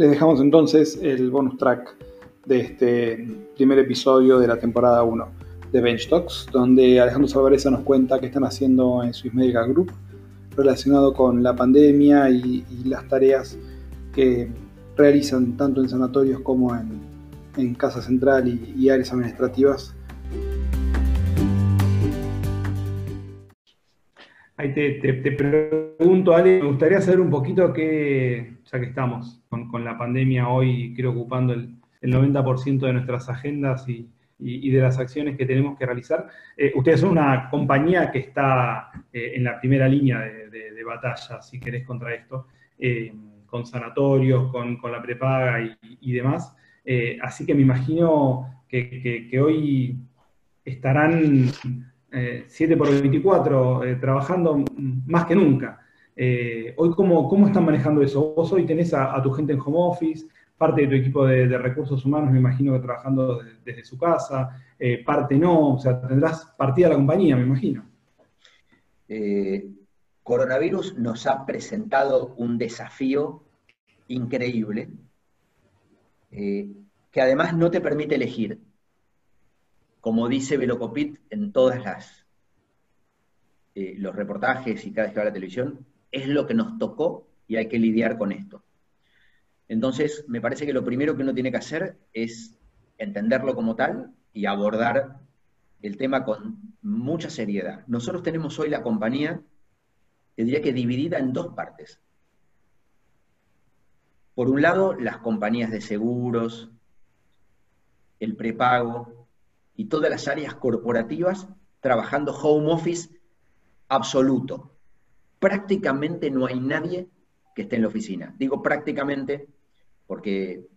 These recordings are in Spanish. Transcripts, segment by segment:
les dejamos entonces el bonus track de este primer episodio de la temporada 1 de Bench Talks, donde Alejandro Salvareza nos cuenta qué están haciendo en Swiss Medical Group relacionado con la pandemia y, las tareas que realizan tanto en sanatorios como en, Casa Central y, áreas administrativas. Ahí te, pregunto, Ale, me gustaría saber un poquito qué, ya que estamos con, la pandemia hoy, creo ocupando el, 90% de nuestras agendas y, de las acciones que tenemos que realizar. Eh, ustedes son una compañía que está eh, en la primera línea de, batalla, si querés, contra esto, eh, con sanatorios, con, la prepaga y, demás. así que me imagino que, hoy estarán 7 por 24 trabajando más que nunca. Eh, hoy, ¿cómo, ¿cómo están manejando eso? Vos hoy tenés a, tu gente en home office, parte de tu equipo de, recursos humanos, me imagino que trabajando desde, su casa, eh, parte no, o sea, tendrás partida la compañía, me imagino. Eh, coronavirus nos ha presentado un desafío increíble, que además no te permite elegir. Como dice Velocopit en todas las los reportajes y cada vez que va a la televisión, es lo que nos tocó y hay que lidiar con esto. Entonces, me parece que lo primero que uno tiene que hacer es entenderlo como tal y abordar el tema con mucha seriedad. Nosotros tenemos hoy la compañía, te diría que dividida en dos partes. Por un lado, las compañías de seguros, el prepago y todas las áreas corporativas trabajando home office absoluto prácticamente no hay nadie que esté en la oficina. Digo prácticamente porque,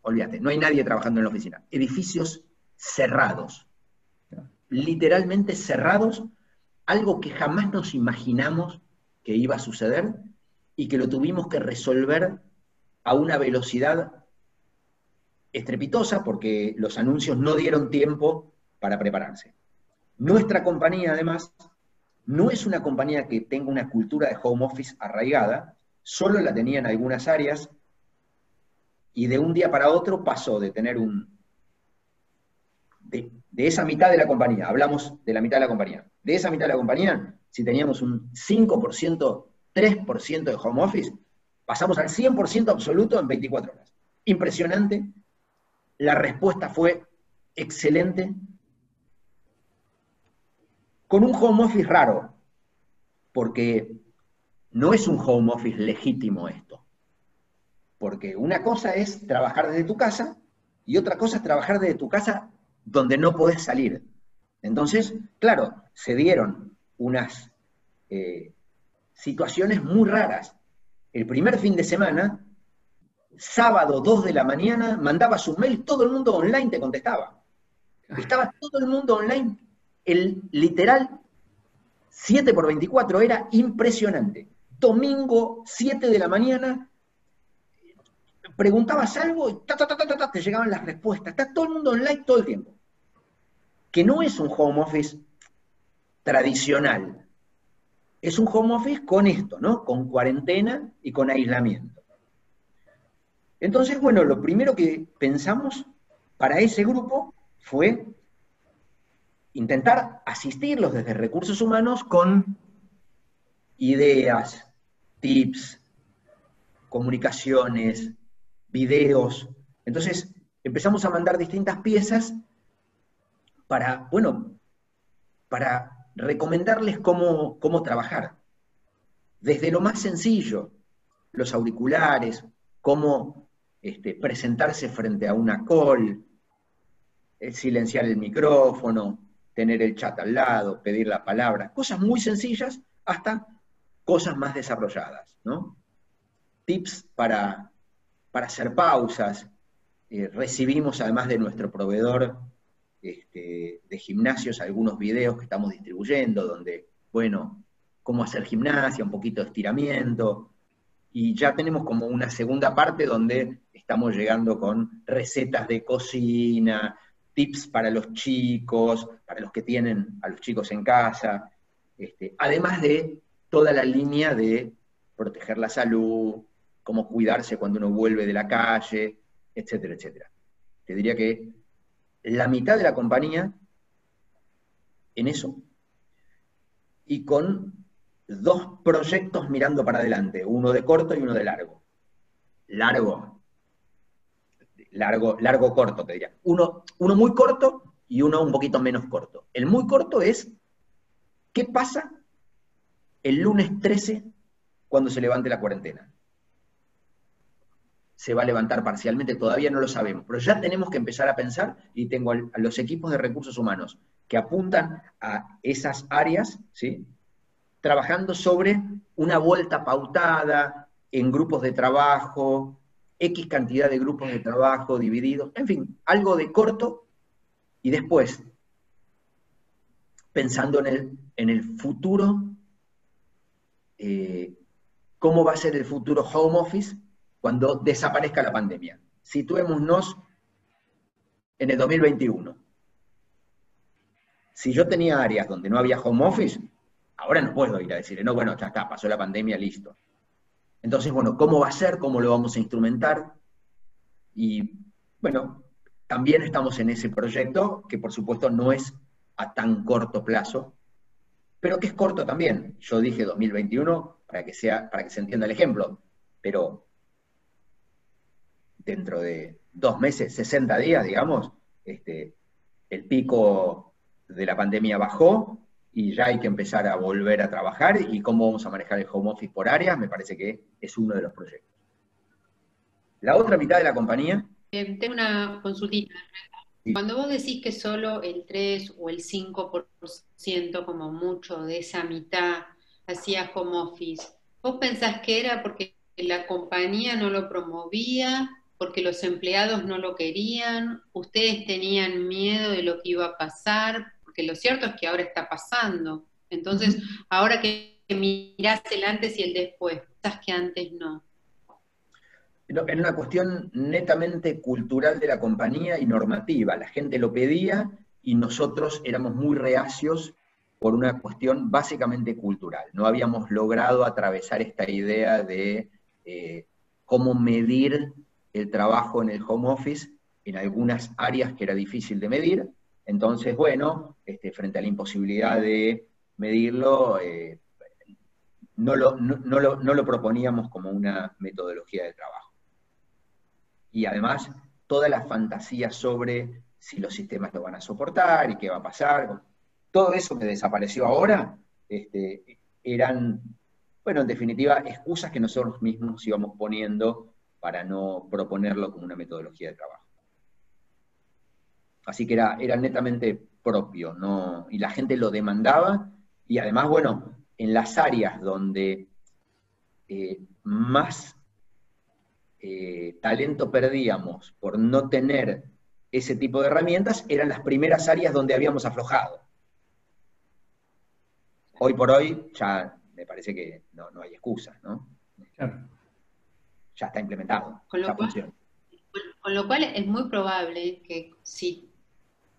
olvídate, no hay nadie trabajando en la oficina. Edificios cerrados, literalmente cerrados, algo que jamás nos imaginamos que iba a suceder y que lo tuvimos que resolver a una velocidad estrepitosa porque los anuncios no dieron tiempo para prepararse. Nuestra compañía, además, no es una compañía que tenga una cultura de home office arraigada, solo la tenía en algunas áreas y de un día para otro pasó de tener un... De, esa mitad de la compañía, hablamos de la mitad de la compañía, de esa mitad de la compañía, si teníamos un 5%, 3% de home office, pasamos al 100% absoluto en 24 horas. Impresionante. La respuesta fue excelente con un home office raro, porque no es un home office legítimo esto. Porque una cosa es trabajar desde tu casa y otra cosa es trabajar desde tu casa donde no podés salir. Entonces, claro, se dieron unas eh, situaciones muy raras. El primer fin de semana, sábado 2 de la mañana, mandabas un mail, todo el mundo online te contestaba. Estaba todo el mundo online el literal 7 por 24 era impresionante. Domingo, 7 de la mañana, preguntabas algo y te llegaban las respuestas. Está todo el mundo online todo el tiempo. Que no es un home office tradicional. Es un home office con esto, ¿no? Con cuarentena y con aislamiento. Entonces, bueno, lo primero que pensamos para ese grupo fue intentar asistirlos desde recursos humanos con ideas, tips, comunicaciones, videos. Entonces empezamos a mandar distintas piezas para, bueno, para recomendarles cómo, cómo trabajar. Desde lo más sencillo, los auriculares, cómo este, presentarse frente a una call, eh, silenciar el micrófono, tener el chat al lado, pedir la palabra, cosas muy sencillas hasta cosas más desarrolladas, ¿no? Tips para, para hacer pausas. Eh, recibimos además de nuestro proveedor este, de gimnasios algunos videos que estamos distribuyendo donde, bueno, cómo hacer gimnasia, un poquito de estiramiento, y ya tenemos como una segunda parte donde estamos llegando con recetas de cocina, tips para los chicos, para los que tienen a los chicos en casa, este, además de toda la línea de proteger la salud, cómo cuidarse cuando uno vuelve de la calle, etcétera, etcétera. Te diría que la mitad de la compañía en eso y con dos proyectos mirando para adelante, uno de corto y uno de largo. Largo, largo, largo corto, te diría. Uno, uno muy corto y uno un poquito menos corto. El muy corto es, ¿qué pasa el lunes 13 cuando se levante la cuarentena? Se va a levantar parcialmente, todavía no lo sabemos, pero ya tenemos que empezar a pensar y tengo a los equipos de recursos humanos que apuntan a esas áreas, ¿sí? trabajando sobre una vuelta pautada en grupos de trabajo, X cantidad de grupos de trabajo divididos, en fin, algo de corto y después, pensando en el, en el futuro, eh, cómo va a ser el futuro home office cuando desaparezca la pandemia. Situémonos en el 2021. Si yo tenía áreas donde no había home office, ahora no puedo ir a decirle, no, bueno, ya está, pasó la pandemia, listo. Entonces, bueno, ¿cómo va a ser? ¿Cómo lo vamos a instrumentar? Y bueno, también estamos en ese proyecto, que por supuesto no es a tan corto plazo, pero que es corto también. Yo dije 2021 para que, sea, para que se entienda el ejemplo, pero dentro de dos meses, 60 días, digamos, este, el pico de la pandemia bajó y ya hay que empezar a volver a trabajar y cómo vamos a manejar el home office por áreas, me parece que es uno de los proyectos. La otra mitad de la compañía eh, tengo una consultita. Cuando vos decís que solo el 3 o el 5% como mucho de esa mitad hacía home office, ¿vos pensás que era porque la compañía no lo promovía, porque los empleados no lo querían, ustedes tenían miedo de lo que iba a pasar? Porque lo cierto es que ahora está pasando. Entonces, ahora que mirás el antes y el después, pensás que antes no en una cuestión netamente cultural de la compañía y normativa. La gente lo pedía y nosotros éramos muy reacios por una cuestión básicamente cultural. No habíamos logrado atravesar esta idea de eh, cómo medir el trabajo en el home office en algunas áreas que era difícil de medir. Entonces, bueno, este, frente a la imposibilidad de medirlo, eh, no, lo, proponíamos como una metodología de trabajo y además toda la fantasía sobre si los sistemas lo van a soportar y qué va a pasar. Todo eso que desapareció ahora este, eran, bueno, en definitiva, excusas que nosotros mismos íbamos poniendo para no proponerlo como una metodología de trabajo. Así que era, era netamente propio, ¿no? y la gente lo demandaba, y además, bueno, en las áreas donde eh, más eh, talento perdíamos por no tener ese tipo de herramientas, eran las primeras áreas donde habíamos aflojado. Hoy por hoy ya me parece que no, hay excusas, ¿no? Ya está implementado. Con lo, cual, con lo cual es muy probable que si,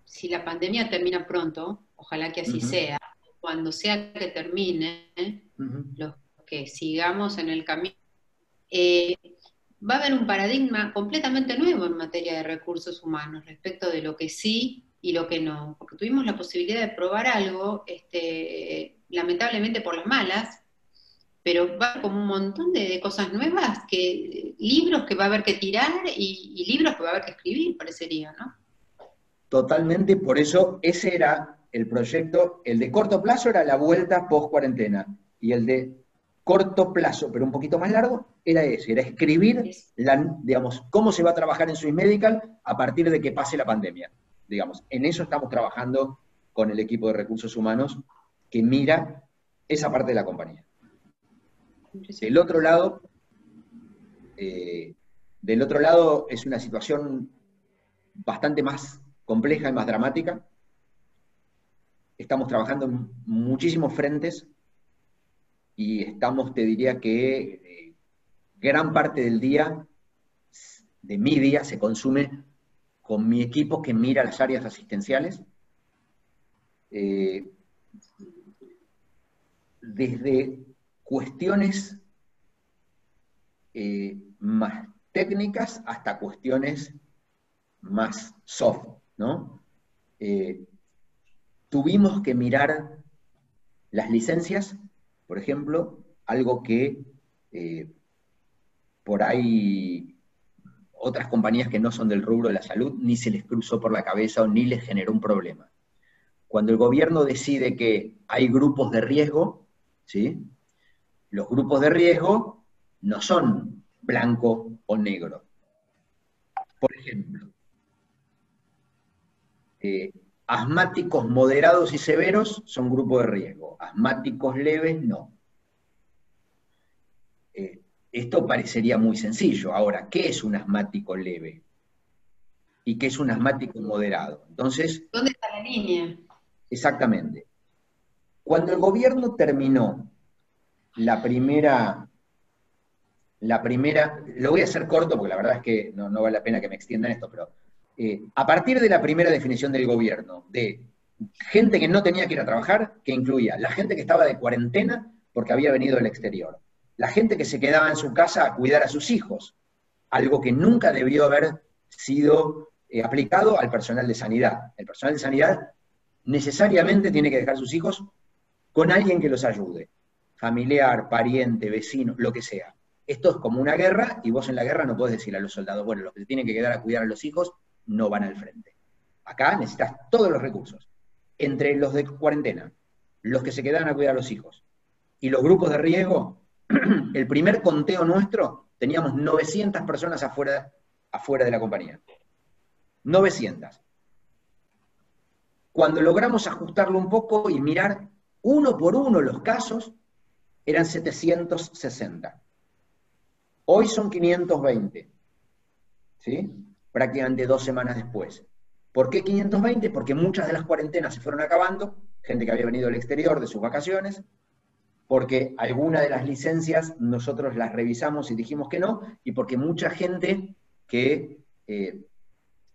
si la pandemia termina pronto, ojalá que así sea, cuando sea que termine, los que sigamos en el camino, eh, va a haber un paradigma completamente nuevo en materia de recursos humanos respecto de lo que sí y lo que no, porque tuvimos la posibilidad de probar algo, este, lamentablemente por las malas, pero va como un montón de, cosas nuevas, que libros que va a haber que tirar y, y, libros que va a haber que escribir, parecería, ¿no? Totalmente, por eso ese era el proyecto, el de corto plazo era la vuelta post cuarentena, y el de corto plazo, pero un poquito más largo, era ese, era escribir, la, digamos, cómo se va a trabajar en Swiss Medical a partir de que pase la pandemia. Digamos, en eso estamos trabajando con el equipo de recursos humanos que mira esa parte de la compañía. Del otro lado, eh, del otro lado es una situación bastante más compleja y más dramática. Estamos trabajando en muchísimos frentes y estamos, te diría que eh, gran parte del día, de mi día, se consume con mi equipo que mira las áreas asistenciales. Eh, desde cuestiones eh, más técnicas hasta cuestiones más soft, Eh, tuvimos que mirar las licencias, por ejemplo, algo que eh, por ahí otras compañías que no son del rubro de la salud ni se les cruzó por la cabeza o ni les generó un problema. Cuando el gobierno decide que hay grupos de riesgo, ¿sí? los grupos de riesgo no son blanco o negro. Por ejemplo, eh, asmáticos moderados y severos son grupos de riesgo, asmáticos leves no. Eh, esto parecería muy sencillo. Ahora, ¿qué es un asmático leve? ¿Y qué es un asmático moderado? Entonces. ¿Dónde está la línea? Exactamente. Cuando el gobierno terminó la primera, la primera, lo voy a hacer corto porque la verdad es que no, vale la pena que me extiendan esto, pero eh, a partir de la primera definición del gobierno de gente que no tenía que ir a trabajar, que incluía la gente que estaba de cuarentena porque había venido del exterior, la gente que se quedaba en su casa a cuidar a sus hijos, algo que nunca debió haber sido eh, aplicado al personal de sanidad. El personal de sanidad necesariamente tiene que dejar sus hijos con alguien que los ayude, familiar, pariente, vecino, lo que sea. Esto es como una guerra y vos en la guerra no podés decir a los soldados, bueno, los que tienen que quedar a cuidar a los hijos no van al frente. Acá necesitas todos los recursos. Entre los de cuarentena, los que se quedan a cuidar a los hijos y los grupos de riesgo, el primer conteo nuestro teníamos 900 personas afuera, afuera de la compañía. 900. Cuando logramos ajustarlo un poco y mirar uno por uno los casos, eran 760. Hoy son 520. ¿Sí? Prácticamente dos semanas después. ¿Por qué 520? Porque muchas de las cuarentenas se fueron acabando, gente que había venido del exterior de sus vacaciones, porque algunas de las licencias nosotros las revisamos y dijimos que no, y porque mucha gente que eh,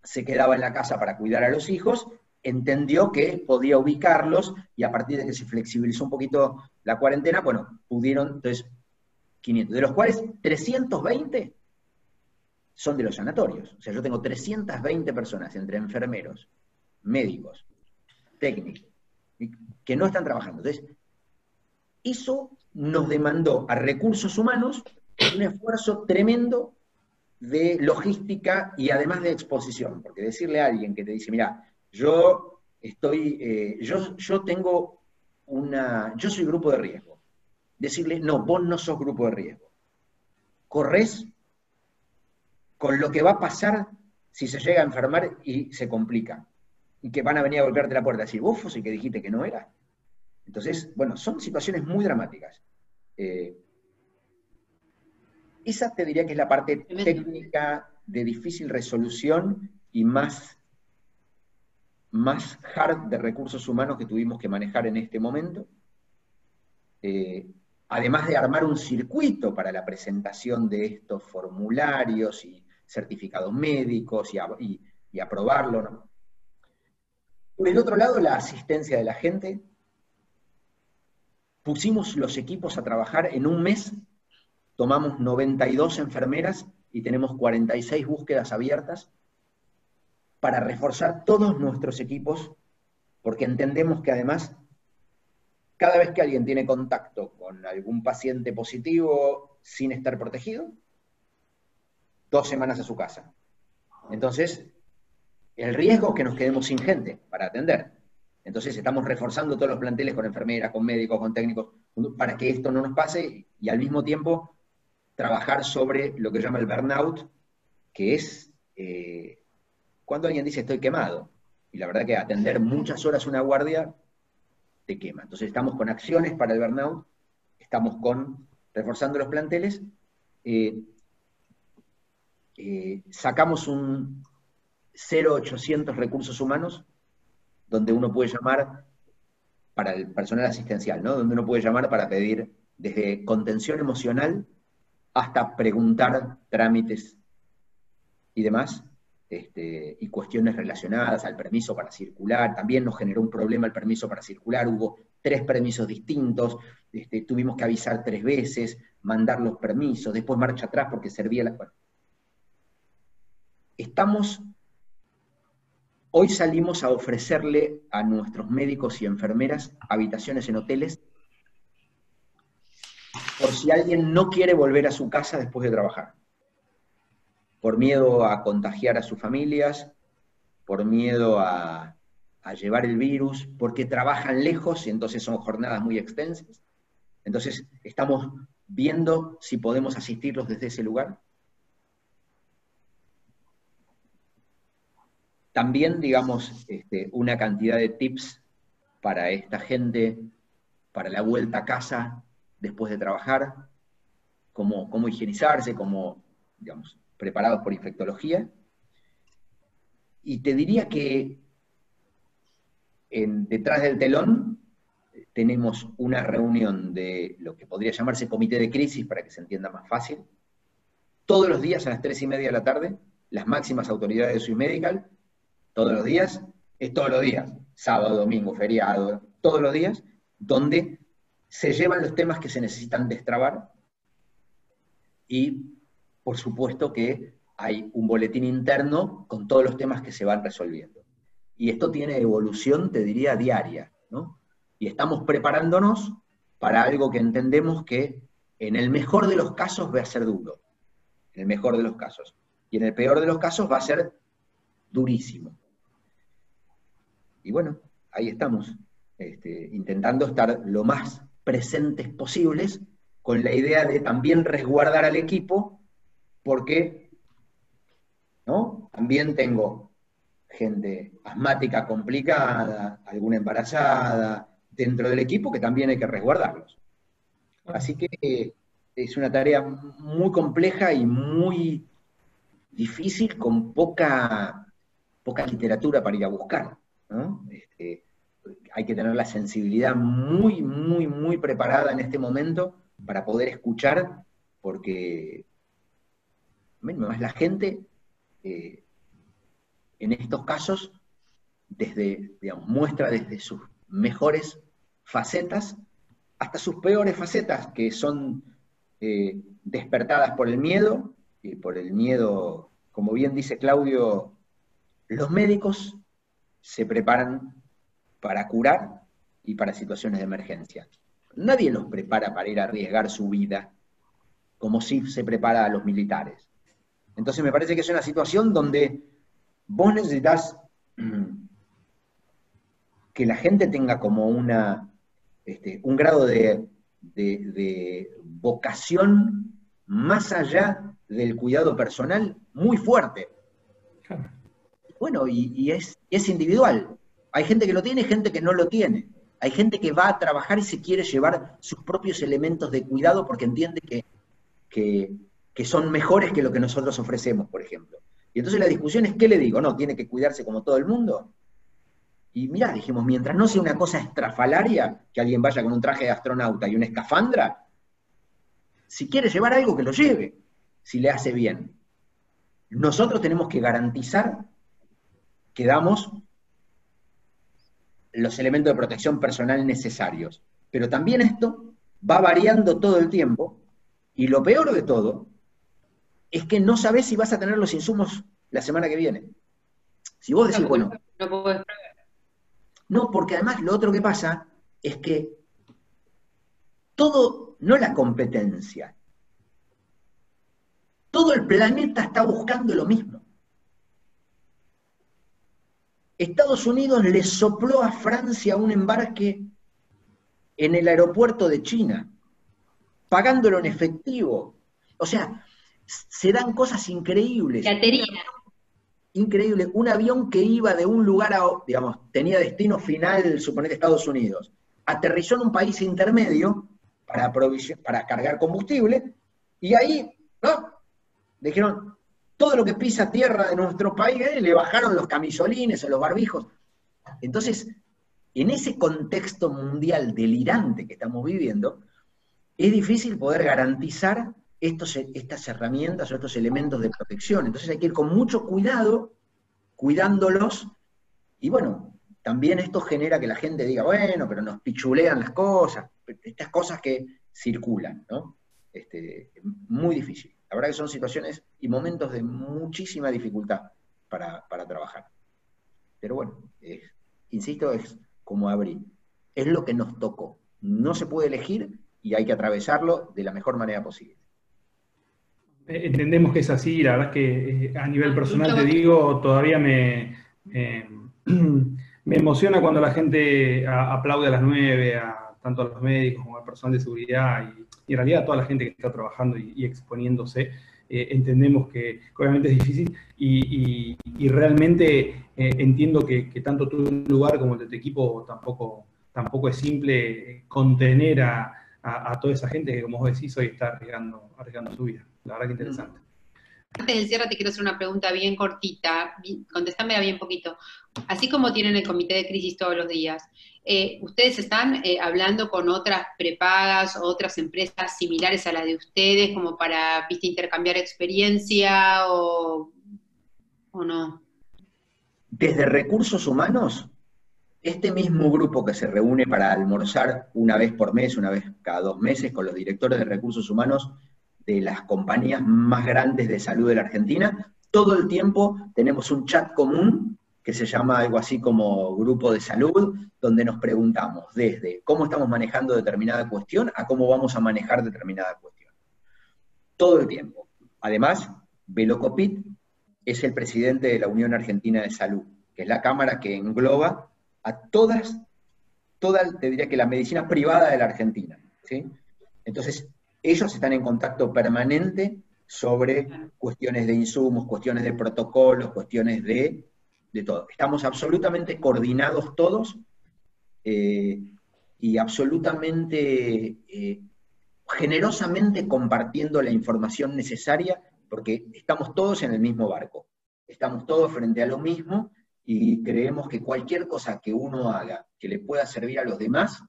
se quedaba en la casa para cuidar a los hijos entendió que podía ubicarlos y a partir de que se flexibilizó un poquito la cuarentena, bueno, pudieron, entonces, 500, de los cuales 320 son de los sanatorios. O sea, yo tengo 320 personas entre enfermeros, médicos, técnicos, que no están trabajando. Entonces, eso nos demandó a recursos humanos un esfuerzo tremendo de logística y además de exposición, porque decirle a alguien que te dice, mira, yo estoy, eh, yo, yo tengo una, yo soy grupo de riesgo. Decirle, no, vos no sos grupo de riesgo. Corres con lo que va a pasar si se llega a enfermar y se complica. Y que van a venir a golpearte la puerta y decir, vos fuiste que dijiste que no era. Entonces, bueno, son situaciones muy dramáticas. Eh, esa te diría que es la parte técnica de difícil resolución y más más hard de recursos humanos que tuvimos que manejar en este momento. Eh, además de armar un circuito para la presentación de estos formularios y certificados médicos y, aprobarlo. Por el otro lado, la asistencia de la gente. Pusimos los equipos a trabajar en un mes, tomamos 92 enfermeras y tenemos 46 búsquedas abiertas para reforzar todos nuestros equipos, porque entendemos que además, cada vez que alguien tiene contacto con algún paciente positivo sin estar protegido, dos semanas a su casa. Entonces, el riesgo es que nos quedemos sin gente para atender. Entonces estamos reforzando todos los planteles con enfermeras, con médicos, con técnicos, para que esto no nos pase y al mismo tiempo trabajar sobre lo que llama el burnout, que es eh, cuando alguien dice estoy quemado, y la verdad que atender muchas horas una guardia te quema. Entonces estamos con acciones para el burnout, estamos con reforzando los planteles, eh, eh, sacamos un 0800 recursos humanos, donde uno puede llamar para el personal asistencial, ¿no? Donde uno puede llamar para pedir desde contención emocional hasta preguntar trámites y demás, este, y cuestiones relacionadas al permiso para circular. También nos generó un problema el permiso para circular, hubo tres permisos distintos, este, tuvimos que avisar tres veces, mandar los permisos, después marcha atrás porque servía la... Estamos, hoy salimos a ofrecerle a nuestros médicos y enfermeras habitaciones en hoteles por si alguien no quiere volver a su casa después de trabajar, por miedo a contagiar a sus familias, por miedo a, llevar el virus, porque trabajan lejos y entonces son jornadas muy extensas. Entonces estamos viendo si podemos asistirlos desde ese lugar. También, digamos, este, una cantidad de tips para esta gente, para la vuelta a casa después de trabajar, cómo, higienizarse, cómo, digamos, preparados por infectología. Y te diría que en, detrás del telón tenemos una reunión de lo que podría llamarse comité de crisis para que se entienda más fácil. Todos los días a las tres y media de la tarde, las máximas autoridades de Swiss Medical, todos los días, es todos los días, sábado, domingo, feriado, todos los días, donde se llevan los temas que se necesitan destrabar y, por supuesto, que hay un boletín interno con todos los temas que se van resolviendo. Y esto tiene evolución, te diría, diaria, ¿no? Y estamos preparándonos para algo que entendemos que en el mejor de los casos va a ser duro, en el mejor de los casos. Y en el peor de los casos va a ser durísimo. Y bueno, ahí estamos, este, intentando estar lo más presentes posibles, con la idea de también resguardar al equipo, porque también tengo gente asmática complicada, alguna embarazada dentro del equipo que también hay que resguardarlos. Así que eh, es una tarea muy compleja y muy difícil con poca, poca literatura para ir a buscar. Este, hay que tener la sensibilidad muy, muy, muy preparada en este momento para poder escuchar, porque más la gente eh, en estos casos, desde, digamos, muestra desde sus mejores facetas hasta sus peores facetas, que son eh, despertadas por el miedo, y por el miedo, como bien dice Claudio, los médicos se preparan para curar y para situaciones de emergencia. Nadie los prepara para ir a arriesgar su vida como si se prepara a los militares. Entonces me parece que es una situación donde vos necesitas mm, que la gente tenga como una, este, un grado de, vocación más allá del cuidado personal muy fuerte. Bueno, y, es, individual. Hay gente que lo tiene y gente que no lo tiene. Hay gente que va a trabajar y se quiere llevar sus propios elementos de cuidado porque entiende que, que que son mejores que lo que nosotros ofrecemos, por ejemplo. Y entonces la discusión es, ¿qué le digo? No, tiene que cuidarse como todo el mundo. Y mirá, dijimos, mientras no sea una cosa estrafalaria, que alguien vaya con un traje de astronauta y una escafandra, si quiere llevar algo, que lo lleve, si le hace bien. Nosotros tenemos que garantizar que damos los elementos de protección personal necesarios. Pero también esto va variando todo el tiempo, y lo peor de todo es que no sabes si vas a tener los insumos la semana que viene. Si vos decís, bueno. No No, porque además lo otro que pasa es que todo, no la competencia, todo el planeta está buscando lo mismo. Estados Unidos le sopló a Francia un embarque en el aeropuerto de China, pagándolo en efectivo. O sea, se dan cosas increíbles. Caterina. Increíble. Un avión que iba de un lugar a otro, digamos, tenía destino final, suponete Estados Unidos, aterrizó en un país intermedio para, para cargar combustible, y ahí, ¿no? Dijeron, todo lo que pisa tierra de nuestro país, eh, le bajaron los camisolines o los barbijos. Entonces, en ese contexto mundial delirante que estamos viviendo, es difícil poder garantizar estos, estas herramientas o estos elementos de protección. Entonces hay que ir con mucho cuidado, cuidándolos, y bueno, también esto genera que la gente diga, bueno, pero nos pichulean las cosas, estas cosas que circulan, ¿no? este, muy difícil. La verdad que son situaciones y momentos de muchísima dificultad para, trabajar. Pero bueno, insisto, es como abrir. Es lo que nos tocó. No se puede elegir y hay que atravesarlo de la mejor manera posible. Eh, entendemos que es así, la verdad es que eh, a nivel personal te digo, todavía me, eh, me emociona cuando la gente aplaude a las nueve, a, tanto a los médicos como al personal de seguridad y, en realidad toda la gente que está trabajando y, exponiéndose. entendemos que, obviamente es difícil y, realmente entiendo que, tanto tu lugar como el de tu equipo tampoco, tampoco es simple contener a, a, toda esa gente que, como vos decís, hoy está arriesgando, arriesgando su vida. La verdad que interesante. Antes del cierre te quiero hacer una pregunta bien cortita, contestámela bien poquito. Así como tienen el comité de crisis todos los días, eh, ¿ustedes están eh, hablando con otras prepagas o otras empresas similares a la de ustedes como para ¿viste, intercambiar experiencia o, o no? Desde recursos humanos, este mismo grupo que se reúne para almorzar una vez por mes, una vez cada dos meses con los directores de recursos humanos, de las compañías más grandes de salud de la Argentina, todo el tiempo tenemos un chat común que se llama algo así como grupo de salud, donde nos preguntamos desde cómo estamos manejando determinada cuestión a cómo vamos a manejar determinada cuestión. Todo el tiempo. Además, Velocopit es el presidente de la Unión Argentina de Salud, que es la cámara que engloba a todas, toda, te diría que la medicina privada de la Argentina. ¿sí? Entonces, ellos están en contacto permanente sobre cuestiones de insumos, cuestiones de protocolos, cuestiones de, todo. Estamos absolutamente coordinados todos eh, y absolutamente eh, generosamente compartiendo la información necesaria porque estamos todos en el mismo barco, estamos todos frente a lo mismo y creemos que cualquier cosa que uno haga que le pueda servir a los demás,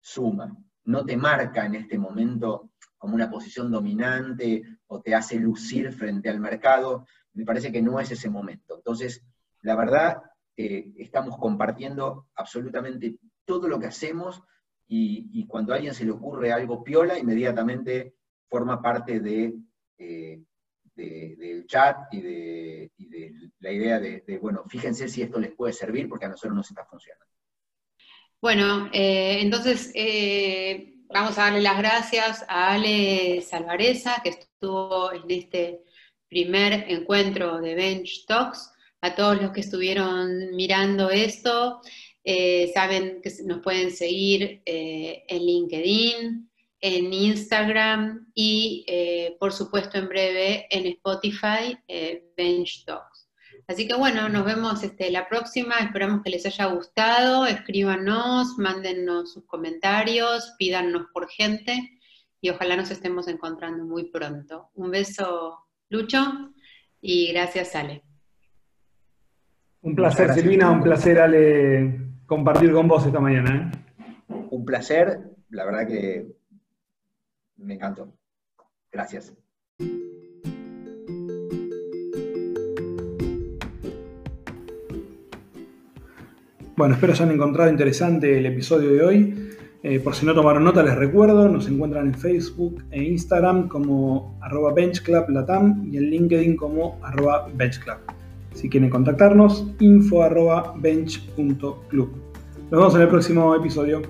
suma. No te marca en este momento como una posición dominante o te hace lucir frente al mercado. Me parece que no es ese momento. Entonces, la verdad, eh, estamos compartiendo absolutamente todo lo que hacemos y, cuando a alguien se le ocurre algo piola, inmediatamente forma parte de, eh, del chat y de, la idea de, bueno, fíjense si esto les puede servir porque a nosotros nos está funcionando. Bueno, eh, entonces vamos a darle las gracias a Ale Salvareza, que estuvo en este primer encuentro de Bench Talks, a todos los que estuvieron mirando esto. Eh, saben que nos pueden seguir eh, en LinkedIn, en Instagram y, eh, por supuesto, en breve en Spotify, Bench Talks. Así que bueno, nos vemos este, la próxima, esperamos que les haya gustado, escríbanos, mándennos sus comentarios, pídanos por gente y ojalá nos estemos encontrando muy pronto. Un beso, Lucho, y gracias, Ale. Un placer, Silvina, un placer, Ale, compartir con vos esta mañana. ¿eh? Un placer, la verdad que me encantó. Gracias. Bueno, espero se hayan encontrado interesante el episodio de hoy. Eh, por si no tomaron nota, les recuerdo, nos encuentran en Facebook e Instagram como arroba benchclublatam y en LinkedIn como arroba benchclub. Si quieren contactarnos, info arroba bench.club. Nos vemos en el próximo episodio.